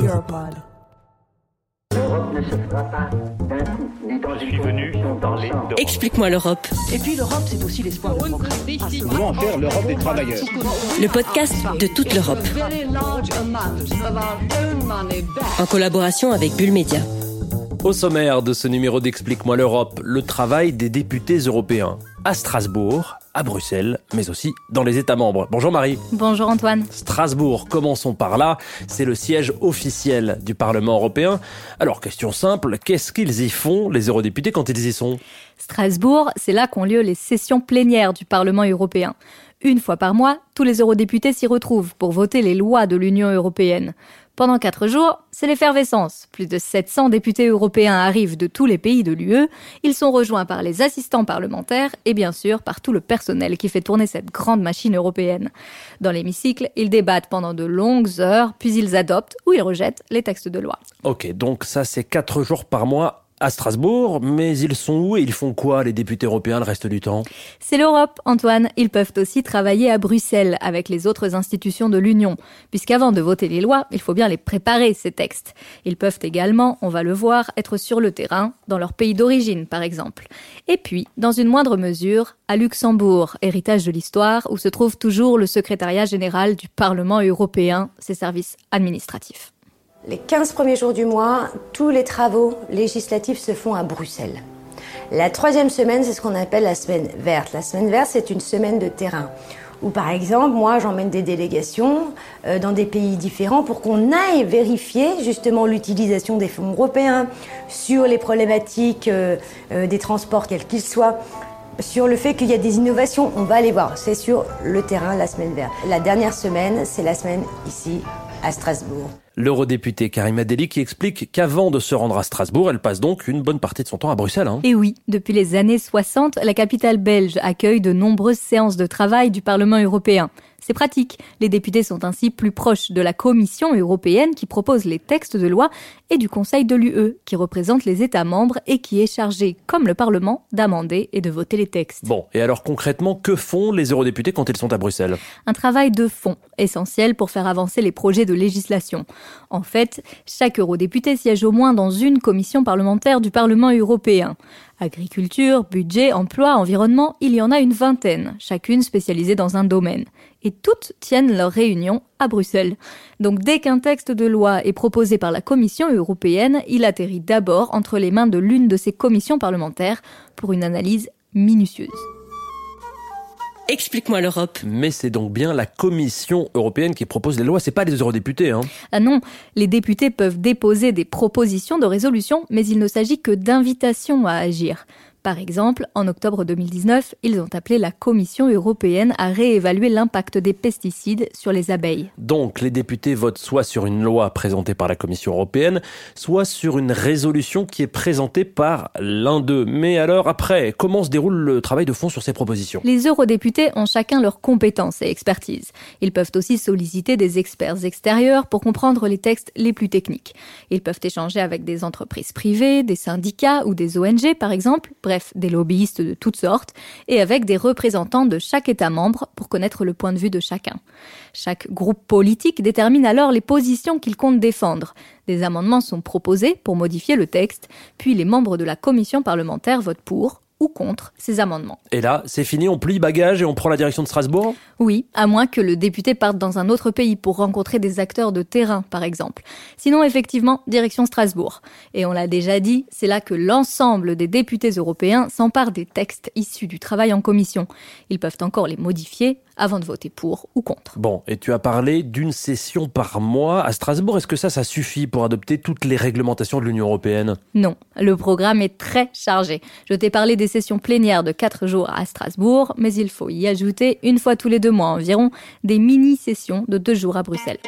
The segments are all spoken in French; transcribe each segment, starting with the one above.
Europod. L'Europe ne se fera pas d'un coup, ni dans une convention d'ensemble. Explique-moi l'Europe. Et puis l'Europe, c'est aussi l'espoir de progrès. Comment en faire l'Europe des travailleurs Le podcast de toute l'Europe. En collaboration avec Bull Media. Au sommaire de ce numéro d'Explique-moi l'Europe, le travail des députés européens à Strasbourg, à Bruxelles, mais aussi dans les États membres. Bonjour Marie. Bonjour Antoine. Strasbourg, commençons par là. C'est le siège officiel du Parlement européen. Alors, question simple, qu'est-ce qu'ils y font, les eurodéputés, quand ils y sont? Strasbourg, c'est là qu'ont lieu les sessions plénières du Parlement européen. Une fois par mois, tous les eurodéputés s'y retrouvent pour voter les lois de l'Union européenne. Pendant quatre jours, c'est l'effervescence. Plus de 700 députés européens arrivent de tous les pays de l'UE. Ils sont rejoints par les assistants parlementaires et bien sûr par tout le personnel qui fait tourner cette grande machine européenne. Dans l'hémicycle, ils débattent pendant de longues heures, puis ils adoptent ou ils rejettent les textes de loi. Ok, donc ça c'est quatre jours par mois à Strasbourg, mais ils sont où et ils font quoi les députés européens le reste du temps? C'est l'Europe, Antoine. Ils peuvent aussi travailler à Bruxelles avec les autres institutions de l'Union, puisqu'avant de voter les lois, il faut bien les préparer, ces textes. Ils peuvent également, on va le voir, être sur le terrain, dans leur pays d'origine par exemple. Et puis, dans une moindre mesure, à Luxembourg, héritage de l'histoire, où se trouve toujours le secrétariat général du Parlement européen, ses services administratifs. Les 15 premiers jours du mois, tous les travaux législatifs se font à Bruxelles. La troisième semaine, c'est ce qu'on appelle la semaine verte. La semaine verte, c'est une semaine de terrain. Où par exemple, moi, j'emmène des délégations euh, dans des pays différents pour qu'on aille vérifier justement l'utilisation des fonds européens sur les problématiques euh, euh, des transports, quels qu'ils soient, sur le fait qu'il y a des innovations. On va aller voir. C'est sur le terrain, la semaine verte. La dernière semaine, c'est la semaine ici à Strasbourg. L'eurodéputée Karima Deli qui explique qu'avant de se rendre à Strasbourg, elle passe donc une bonne partie de son temps à Bruxelles. Hein. Et oui, depuis les années 60, la capitale belge accueille de nombreuses séances de travail du Parlement européen. C'est pratique. Les députés sont ainsi plus proches de la Commission européenne qui propose les textes de loi et du Conseil de l'UE qui représente les États membres et qui est chargé, comme le Parlement, d'amender et de voter les textes. Bon, et alors concrètement, que font les eurodéputés quand ils sont à Bruxelles? Un travail de fond, essentiel pour faire avancer les projets de législation. En fait, chaque eurodéputé siège au moins dans une commission parlementaire du Parlement européen. Agriculture, budget, emploi, environnement, il y en a une vingtaine, chacune spécialisée dans un domaine. Et toutes tiennent leur réunion à Bruxelles. Donc dès qu'un texte de loi est proposé par la Commission européenne, il atterrit d'abord entre les mains de l'une de ces commissions parlementaires pour une analyse minutieuse. Explique-moi l'Europe. Mais c'est donc bien la Commission européenne qui propose les lois, c'est pas les eurodéputés. Hein. Ah non, les députés peuvent déposer des propositions de résolution, mais il ne s'agit que d'invitations à agir. Par exemple, en octobre 2019, ils ont appelé la Commission européenne à réévaluer l'impact des pesticides sur les abeilles. Donc les députés votent soit sur une loi présentée par la Commission européenne, soit sur une résolution qui est présentée par l'un d'eux. Mais alors après, comment se déroule le travail de fond sur ces propositions? Les eurodéputés ont chacun leurs compétences et expertises. Ils peuvent aussi solliciter des experts extérieurs pour comprendre les textes les plus techniques. Ils peuvent échanger avec des entreprises privées, des syndicats ou des ONG par exemple bref, des lobbyistes de toutes sortes, et avec des représentants de chaque État membre pour connaître le point de vue de chacun. Chaque groupe politique détermine alors les positions qu'il compte défendre. Des amendements sont proposés pour modifier le texte, puis les membres de la commission parlementaire votent pour ou contre ces amendements. Et là, c'est fini, on plie bagage et on prend la direction de Strasbourg? Oui, à moins que le député parte dans un autre pays pour rencontrer des acteurs de terrain, par exemple. Sinon, effectivement, direction Strasbourg. Et on l'a déjà dit, c'est là que l'ensemble des députés européens s'emparent des textes issus du travail en commission. Ils peuvent encore les modifier avant de voter pour ou contre. Bon, et tu as parlé d'une session par mois à Strasbourg. Est-ce que ça, ça suffit pour adopter toutes les réglementations de l'Union européenne? Non, le programme est très chargé. Je t'ai parlé des sessions plénières de 4 jours à Strasbourg, mais il faut y ajouter, une fois tous les deux mois environ, des mini-sessions de 2 jours à Bruxelles.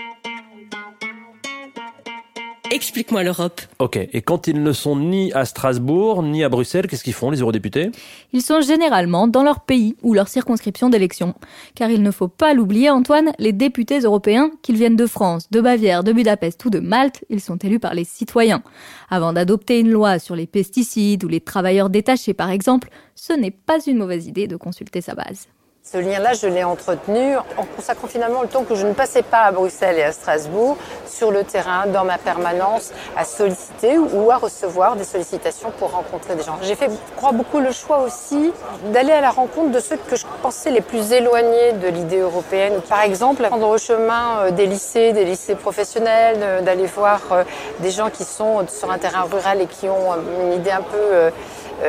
Explique-moi l'Europe. Ok, et quand ils ne sont ni à Strasbourg, ni à Bruxelles, qu'est-ce qu'ils font, les eurodéputés? Ils sont généralement dans leur pays ou leur circonscription d'élection. Car il ne faut pas l'oublier, Antoine, les députés européens, qu'ils viennent de France, de Bavière, de Budapest ou de Malte, ils sont élus par les citoyens. Avant d'adopter une loi sur les pesticides ou les travailleurs détachés, par exemple, ce n'est pas une mauvaise idée de consulter sa base. Ce lien-là, je l'ai entretenu en consacrant finalement le temps que je ne passais pas à Bruxelles et à Strasbourg, sur le terrain, dans ma permanence, à solliciter ou à recevoir des sollicitations pour rencontrer des gens. J'ai fait, je crois, beaucoup le choix aussi d'aller à la rencontre de ceux que je pensais les plus éloignés de l'idée européenne. Par exemple, prendre le chemin euh, des lycées, des lycées professionnels, euh, d'aller voir euh, des gens qui sont sur un terrain rural et qui ont une idée un peu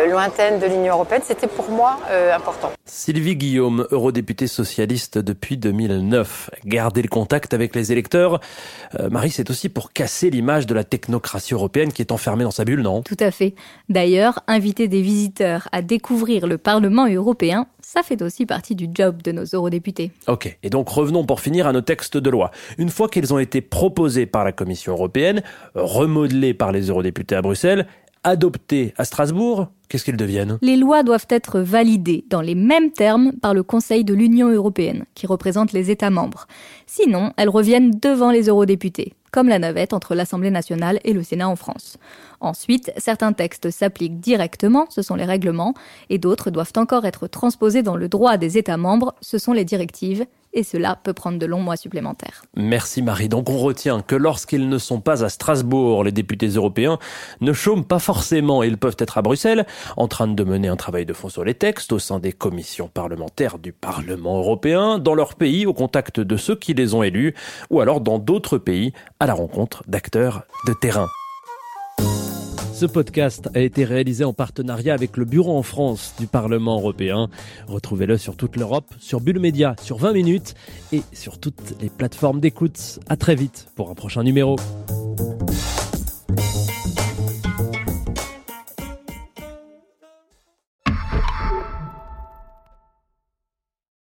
lointaine de l'Union européenne, c'était pour moi euh, important. Sylvie Guillaume, eurodéputée socialiste depuis 2009. Garder le contact avec les électeurs, euh, Marie, c'est aussi pour casser l'image de la technocratie européenne qui est enfermée dans sa bulle, non? Tout à fait. D'ailleurs, inviter des visiteurs à découvrir le Parlement européen, ça fait aussi partie du job de nos eurodéputés. Ok, et donc revenons pour finir à nos textes de loi. Une fois qu'ils ont été proposés par la Commission européenne, remodelés par les eurodéputés à Bruxelles, adoptés à Strasbourg, qu'est-ce qu'ils deviennent? Les lois doivent être validées dans les mêmes termes par le Conseil de l'Union européenne, qui représente les États membres. Sinon, elles reviennent devant les eurodéputés, comme la navette entre l'Assemblée nationale et le Sénat en France. Ensuite, certains textes s'appliquent directement, ce sont les règlements, et d'autres doivent encore être transposés dans le droit des États membres, ce sont les directives, et cela peut prendre de longs mois supplémentaires. Merci Marie. Donc on retient que lorsqu'ils ne sont pas à Strasbourg, les députés européens ne chôment pas forcément. Ils peuvent être à Bruxelles, en train de mener un travail de fond sur les textes au sein des commissions parlementaires du Parlement européen, dans leur pays, au contact de ceux qui les ont élus, ou alors dans d'autres pays, à la rencontre d'acteurs de terrain. Ce podcast a été réalisé en partenariat avec le Bureau en France du Parlement européen. Retrouvez-le sur toute l'Europe, sur Bulle Média, sur 20 minutes et sur toutes les plateformes d'écoute. À très vite pour un prochain numéro.